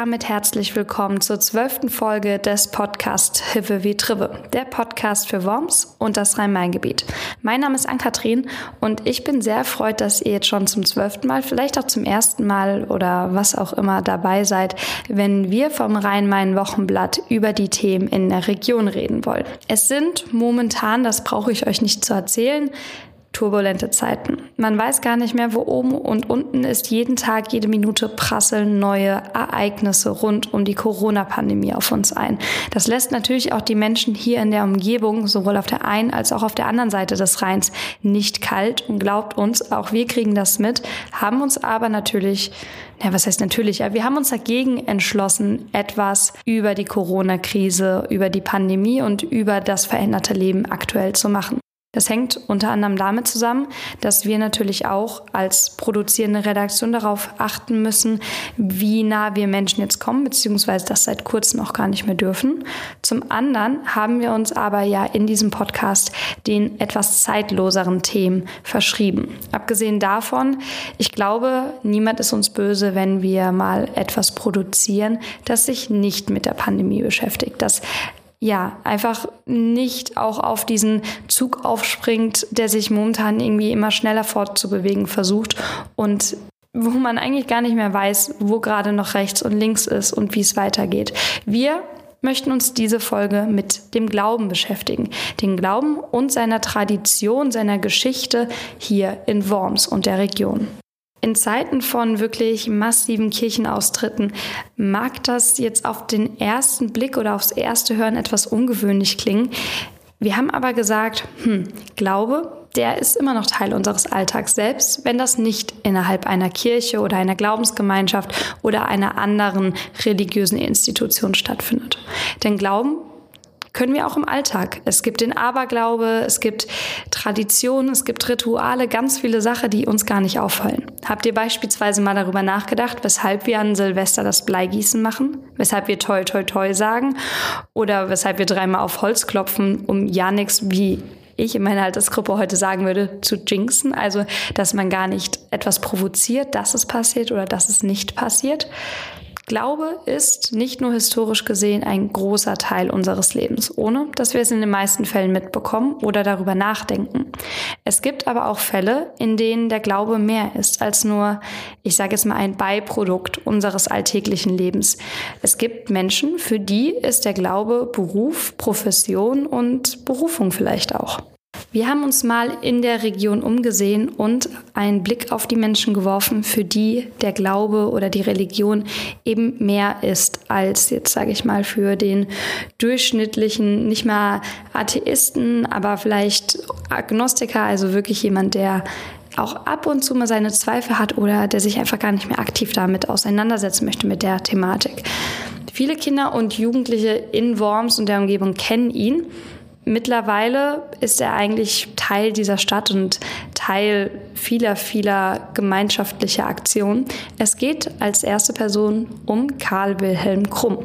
damit herzlich willkommen zur zwölften Folge des Podcasts Hive wie Trive, der Podcast für Worms und das Rhein-Main-Gebiet. Mein Name ist Ann-Kathrin und ich bin sehr erfreut, dass ihr jetzt schon zum zwölften Mal, vielleicht auch zum ersten Mal oder was auch immer dabei seid, wenn wir vom Rhein-Main-Wochenblatt über die Themen in der Region reden wollen. Es sind momentan, das brauche ich euch nicht zu erzählen, turbulente Zeiten. Man weiß gar nicht mehr, wo oben und unten ist. Jeden Tag, jede Minute prasseln neue Ereignisse rund um die Corona-Pandemie auf uns ein. Das lässt natürlich auch die Menschen hier in der Umgebung, sowohl auf der einen als auch auf der anderen Seite des Rheins, nicht kalt und glaubt uns, auch wir kriegen das mit, haben uns aber natürlich ja, was heißt natürlich? Wir haben uns dagegen entschlossen, etwas über die Corona-Krise, über die Pandemie und über das veränderte Leben aktuell zu machen. Das hängt unter anderem damit zusammen, dass wir natürlich auch als produzierende Redaktion darauf achten müssen, wie nah wir Menschen jetzt kommen, beziehungsweise das seit kurzem auch gar nicht mehr dürfen. Zum anderen haben wir uns aber ja in diesem Podcast den etwas zeitloseren Themen verschrieben. Abgesehen davon, ich glaube, niemand ist uns böse, wenn wir mal etwas produzieren, das sich nicht mit der Pandemie beschäftigt, das ja, einfach nicht auch auf diesen Zug aufspringt, der sich momentan irgendwie immer schneller fortzubewegen versucht und wo man eigentlich gar nicht mehr weiß, wo gerade noch rechts und links ist und wie es weitergeht. Wir möchten uns diese Folge mit dem Glauben beschäftigen. Den Glauben und seiner Tradition, seiner Geschichte hier in Worms und der Region. In Zeiten von wirklich massiven Kirchenaustritten mag das jetzt auf den ersten Blick oder aufs erste Hören etwas ungewöhnlich klingen. Wir haben aber gesagt, hm, Glaube, der ist immer noch Teil unseres Alltags, selbst wenn das nicht innerhalb einer Kirche oder einer Glaubensgemeinschaft oder einer anderen religiösen Institution stattfindet. Denn Glauben können wir auch im Alltag. Es gibt den Aberglaube, es gibt Traditionen, es gibt Rituale, ganz viele Sachen, die uns gar nicht auffallen. Habt ihr beispielsweise mal darüber nachgedacht, weshalb wir an Silvester das Bleigießen machen? Weshalb wir toi toi toi sagen? Oder weshalb wir dreimal auf Holz klopfen, um ja nichts wie ich in meiner Altersgruppe heute sagen würde, zu jinxen. Also, dass man gar nicht etwas provoziert, dass es passiert oder dass es nicht passiert. Glaube ist nicht nur historisch gesehen ein großer Teil unseres Lebens, ohne dass wir es in den meisten Fällen mitbekommen oder darüber nachdenken. Es gibt aber auch Fälle, in denen der Glaube mehr ist als nur, ich sage jetzt mal, ein Beiprodukt unseres alltäglichen Lebens. Es gibt Menschen, für die ist der Glaube Beruf, Profession und Berufung vielleicht auch. Wir haben uns mal in der Region umgesehen und einen Blick auf die Menschen geworfen, für die der Glaube oder die Religion eben mehr ist als jetzt, sage ich mal, für den durchschnittlichen, nicht mal Atheisten, aber vielleicht Agnostiker, also wirklich jemand, der auch ab und zu mal seine Zweifel hat oder der sich einfach gar nicht mehr aktiv damit auseinandersetzen möchte mit der Thematik. Viele Kinder und Jugendliche in Worms und der Umgebung kennen ihn. Mittlerweile ist er eigentlich Teil dieser Stadt und Teil vieler, vieler gemeinschaftlicher Aktionen. Es geht als erste Person um Karl Wilhelm Krumm.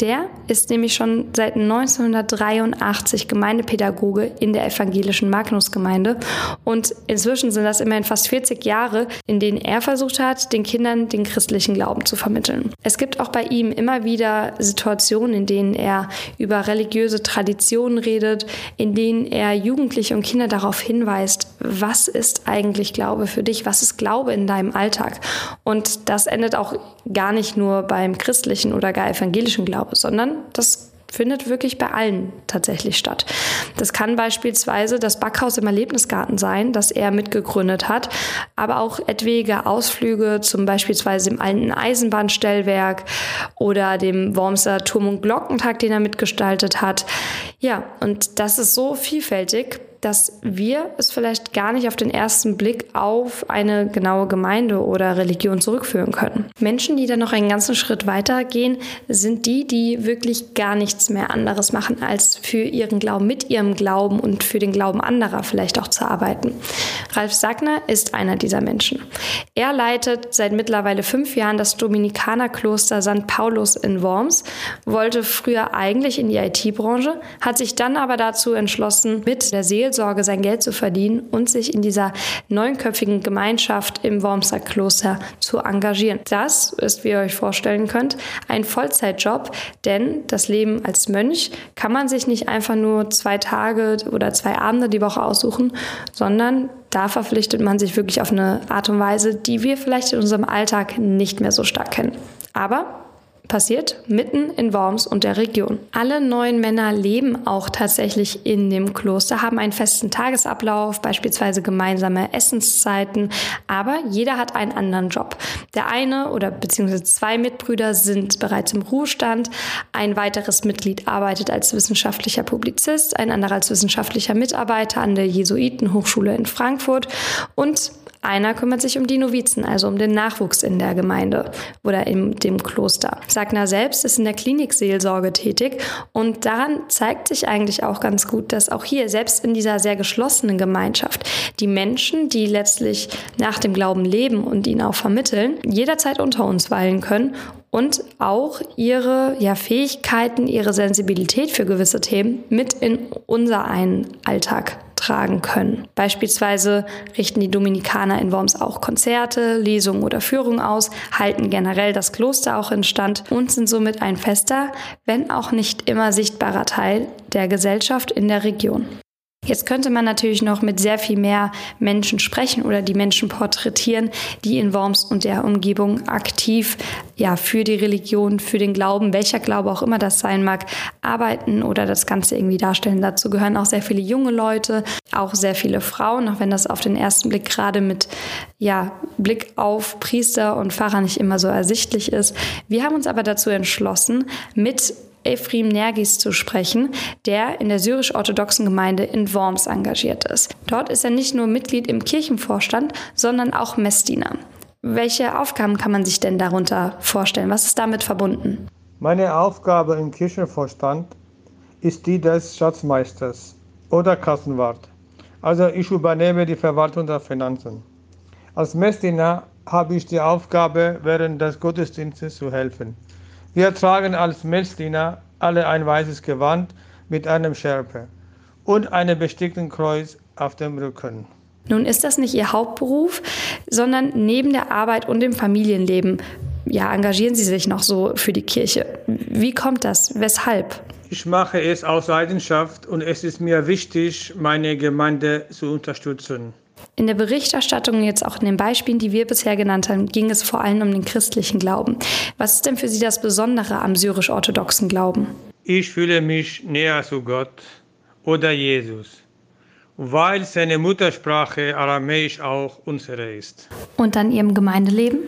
Der ist nämlich schon seit 1983 Gemeindepädagoge in der evangelischen Magnusgemeinde und inzwischen sind das immerhin fast 40 Jahre, in denen er versucht hat, den Kindern den christlichen Glauben zu vermitteln. Es gibt auch bei ihm immer wieder Situationen, in denen er über religiöse Traditionen redet, in denen er Jugendliche und Kinder darauf hinweist, was ist eigentlich Glaube für dich, was ist Glaube in deinem Alltag. Und das endet auch gar nicht nur beim christlichen oder gar evangelischen Glaube, sondern das findet wirklich bei allen tatsächlich statt. Das kann beispielsweise das Backhaus im Erlebnisgarten sein, das er mitgegründet hat, aber auch etwaige Ausflüge, zum beispielsweise im alten Eisenbahnstellwerk oder dem Wormser Turm- und Glockentag, den er mitgestaltet hat. Ja, und das ist so vielfältig, dass wir es vielleicht gar nicht auf den ersten Blick auf eine genaue Gemeinde oder Religion zurückführen können. Menschen, die dann noch einen ganzen Schritt weiter gehen, sind die, die wirklich gar nichts mehr anderes machen, als für ihren Glauben, mit ihrem Glauben und für den Glauben anderer vielleicht auch zu arbeiten. Ralf Sagner ist einer dieser Menschen. Er leitet seit mittlerweile fünf Jahren das Dominikanerkloster St. Paulus in Worms, wollte früher eigentlich in die IT-Branche, hat sich dann aber dazu entschlossen, mit der Seele Seelsorge sein Geld zu verdienen und sich in dieser neunköpfigen Gemeinschaft im Wormser Kloster zu engagieren. Das ist, wie ihr euch vorstellen könnt, ein Vollzeitjob, denn das Leben als Mönch kann man sich nicht einfach nur zwei Tage oder zwei Abende die Woche aussuchen, sondern da verpflichtet man sich wirklich auf eine Art und Weise, die wir vielleicht in unserem Alltag nicht mehr so stark kennen. Aber passiert mitten in Worms und der Region. Alle neun Männer leben auch tatsächlich in dem Kloster, haben einen festen Tagesablauf, beispielsweise gemeinsame Essenszeiten, aber jeder hat einen anderen Job. Der eine oder beziehungsweise zwei Mitbrüder sind bereits im Ruhestand, ein weiteres Mitglied arbeitet als wissenschaftlicher Publizist, ein anderer als wissenschaftlicher Mitarbeiter an der Jesuitenhochschule in Frankfurt und einer kümmert sich um die Novizen, also um den Nachwuchs in der Gemeinde oder in dem Kloster. Sagner selbst ist in der Klinikseelsorge tätig und daran zeigt sich eigentlich auch ganz gut, dass auch hier, selbst in dieser sehr geschlossenen Gemeinschaft, die Menschen, die letztlich nach dem Glauben leben und ihn auch vermitteln, jederzeit unter uns weilen können und auch ihre ja, Fähigkeiten, ihre Sensibilität für gewisse Themen mit in unser einen Alltag tragen können. Beispielsweise richten die Dominikaner in Worms auch Konzerte, Lesungen oder Führungen aus, halten generell das Kloster auch in Stand und sind somit ein fester, wenn auch nicht immer sichtbarer Teil der Gesellschaft in der Region. Jetzt könnte man natürlich noch mit sehr viel mehr Menschen sprechen oder die Menschen porträtieren, die in Worms und der Umgebung aktiv ja, für die Religion, für den Glauben, welcher Glaube auch immer das sein mag, arbeiten oder das Ganze irgendwie darstellen. Dazu gehören auch sehr viele junge Leute, auch sehr viele Frauen, auch wenn das auf den ersten Blick gerade mit ja, Blick auf Priester und Pfarrer nicht immer so ersichtlich ist. Wir haben uns aber dazu entschlossen, mit Ephraim Nergis zu sprechen, der in der syrisch-orthodoxen Gemeinde in Worms engagiert ist. Dort ist er nicht nur Mitglied im Kirchenvorstand, sondern auch Messdiener. Welche Aufgaben kann man sich denn darunter vorstellen? Was ist damit verbunden? Meine Aufgabe im Kirchenvorstand ist die des Schatzmeisters oder Kassenwart. Also ich übernehme die Verwaltung der Finanzen. Als Messdiener habe ich die Aufgabe, während des Gottesdienstes zu helfen. Wir tragen als Messdiener alle ein weißes Gewand mit einem Schärpe und einem bestickten Kreuz auf dem Rücken. Nun ist das nicht Ihr Hauptberuf, sondern neben der Arbeit und dem Familienleben ja, engagieren Sie sich noch so für die Kirche. Wie kommt das? Weshalb? Ich mache es aus Leidenschaft und es ist mir wichtig, meine Gemeinde zu unterstützen. In der Berichterstattung, jetzt auch in den Beispielen, die wir bisher genannt haben, ging es vor allem um den christlichen Glauben. Was ist denn für Sie das Besondere am syrisch-orthodoxen Glauben? Ich fühle mich näher zu Gott oder Jesus, weil seine Muttersprache Aramäisch auch unsere ist. Und dann Ihrem Gemeindeleben?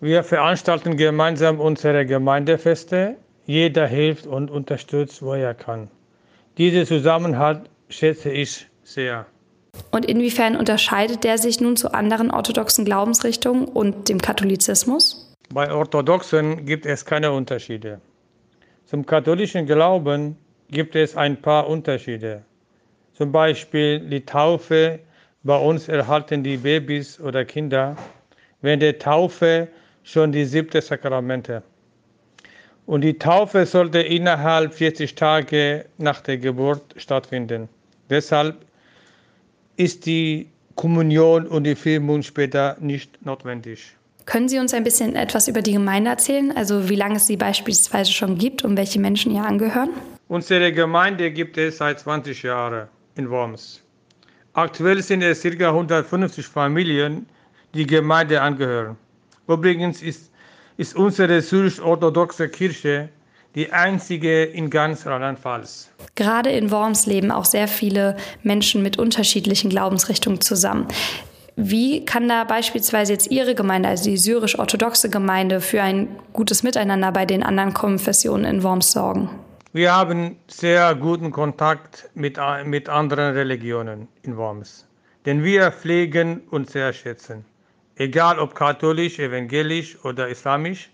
Wir veranstalten gemeinsam unsere Gemeindefeste. Jeder hilft und unterstützt, wo er kann. Diesen Zusammenhalt schätze ich sehr. Und inwiefern unterscheidet der sich nun zu anderen orthodoxen Glaubensrichtungen und dem Katholizismus? Bei Orthodoxen gibt es keine Unterschiede. Zum katholischen Glauben gibt es ein paar Unterschiede. Zum Beispiel die Taufe. Bei uns erhalten die Babys oder Kinder während der Taufe schon die siebte Sakramente. Und die Taufe sollte innerhalb 40 Tage nach der Geburt stattfinden. Deshalb ist die Kommunion und die Firmung später nicht notwendig. Können Sie uns ein bisschen etwas über die Gemeinde erzählen? Also wie lange es sie beispielsweise schon gibt und welche Menschen ihr angehören? Unsere Gemeinde gibt es seit 20 Jahren in Worms. Aktuell sind es ca. 150 Familien, die Gemeinde angehören. Übrigens ist, ist unsere syrisch-orthodoxe Kirche die einzige in ganz Rheinland-Pfalz. Gerade in Worms leben auch sehr viele Menschen mit unterschiedlichen Glaubensrichtungen zusammen. Wie kann da beispielsweise jetzt Ihre Gemeinde, also die syrisch-orthodoxe Gemeinde, für ein gutes Miteinander bei den anderen Konfessionen in Worms sorgen? Wir haben sehr guten Kontakt mit, mit anderen Religionen in Worms, denn wir pflegen uns sehr schätzen. Egal ob katholisch, evangelisch oder islamisch,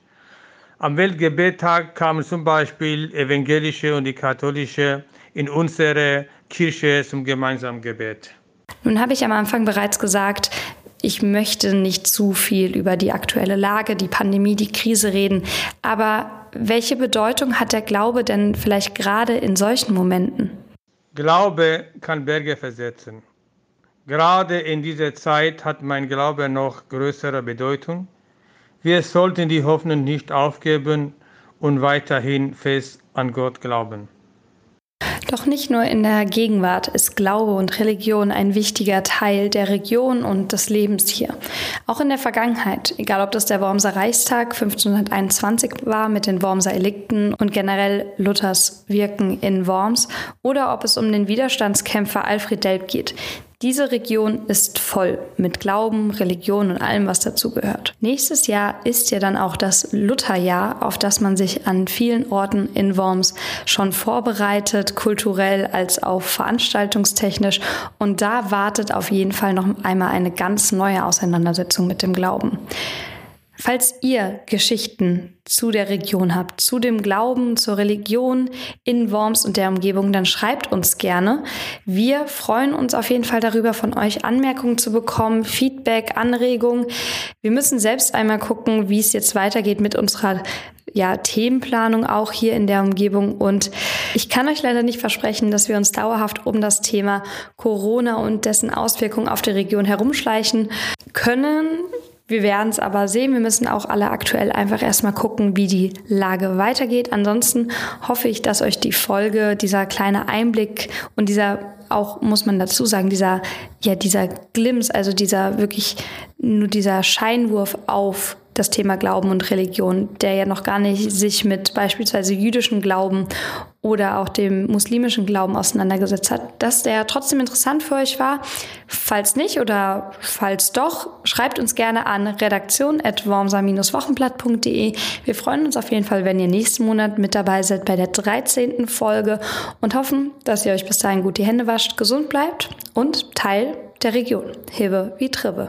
am Weltgebettag kamen zum Beispiel evangelische und die katholische in unsere Kirche zum gemeinsamen Gebet. Nun habe ich am Anfang bereits gesagt, ich möchte nicht zu viel über die aktuelle Lage, die Pandemie, die Krise reden. Aber welche Bedeutung hat der Glaube denn vielleicht gerade in solchen Momenten? Glaube kann Berge versetzen. Gerade in dieser Zeit hat mein Glaube noch größere Bedeutung. Wir sollten die Hoffnung nicht aufgeben und weiterhin fest an Gott glauben. Doch nicht nur in der Gegenwart ist Glaube und Religion ein wichtiger Teil der Region und des Lebens hier. Auch in der Vergangenheit, egal ob das der Wormser Reichstag 1521 war mit den Wormser Elikten und generell Luthers Wirken in Worms oder ob es um den Widerstandskämpfer Alfred Delp geht. Diese Region ist voll mit Glauben, Religion und allem, was dazugehört. Nächstes Jahr ist ja dann auch das Lutherjahr, auf das man sich an vielen Orten in Worms schon vorbereitet, kulturell als auch veranstaltungstechnisch. Und da wartet auf jeden Fall noch einmal eine ganz neue Auseinandersetzung mit dem Glauben. Falls ihr Geschichten zu der Region habt, zu dem Glauben, zur Religion in Worms und der Umgebung, dann schreibt uns gerne. Wir freuen uns auf jeden Fall darüber, von euch Anmerkungen zu bekommen, Feedback, Anregungen. Wir müssen selbst einmal gucken, wie es jetzt weitergeht mit unserer ja, Themenplanung auch hier in der Umgebung. Und ich kann euch leider nicht versprechen, dass wir uns dauerhaft um das Thema Corona und dessen Auswirkungen auf die Region herumschleichen können. Wir werden es aber sehen. Wir müssen auch alle aktuell einfach erstmal gucken, wie die Lage weitergeht. Ansonsten hoffe ich, dass euch die Folge, dieser kleine Einblick und dieser auch, muss man dazu sagen, dieser, ja, dieser Glimpse, also dieser wirklich nur dieser Scheinwurf auf das Thema Glauben und Religion, der ja noch gar nicht sich mit beispielsweise jüdischen Glauben oder auch dem muslimischen Glauben auseinandergesetzt hat, dass der trotzdem interessant für euch war. Falls nicht oder falls doch, schreibt uns gerne an redaktion.wormser-wochenblatt.de. Wir freuen uns auf jeden Fall, wenn ihr nächsten Monat mit dabei seid bei der 13. Folge und hoffen, dass ihr euch bis dahin gut die Hände wascht, gesund bleibt und Teil der Region. Hebe wie Tribbe.